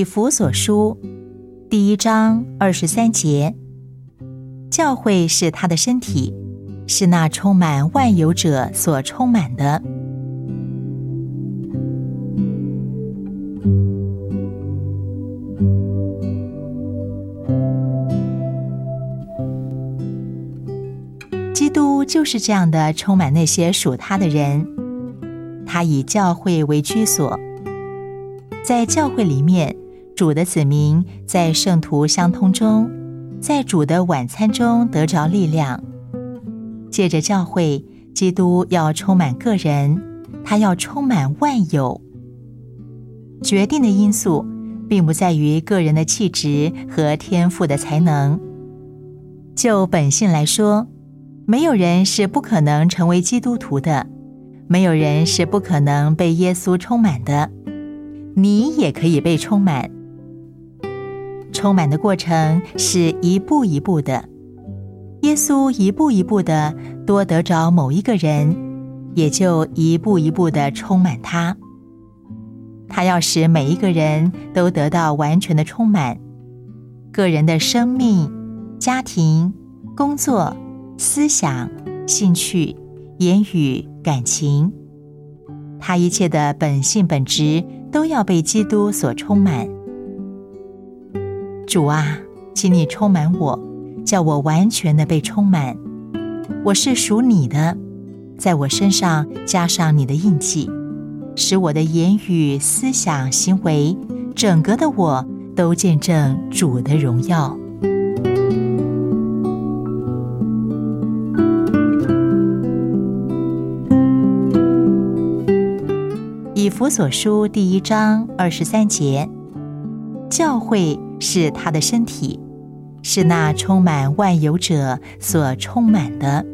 以弗所书第一章二十三节，教会是他的身体，是那充满万有者所充满的。基督就是这样的，充满那些属他的人。他以教会为居所，在教会里面。主的子民在圣徒相通中，在主的晚餐中得着力量。借着教会，基督要充满个人，他要充满万有。决定的因素，并不在于个人的气质和天赋的才能。就本性来说，没有人是不可能成为基督徒的，没有人是不可能被耶稣充满的。你也可以被充满。充满的过程是一步一步的，耶稣一步一步的多得着某一个人，也就一步一步的充满他。他要使每一个人都得到完全的充满，个人的生命、家庭、工作、思想、兴趣、言语、感情，他一切的本性本质都要被基督所充满。主啊，请你充满我，叫我完全的被充满。我是属你的，在我身上加上你的印记，使我的言语、思想、行为，整个的我都见证主的荣耀。以弗所书第一章二十三节，教会。是他的身体是那充满万有者所充满的。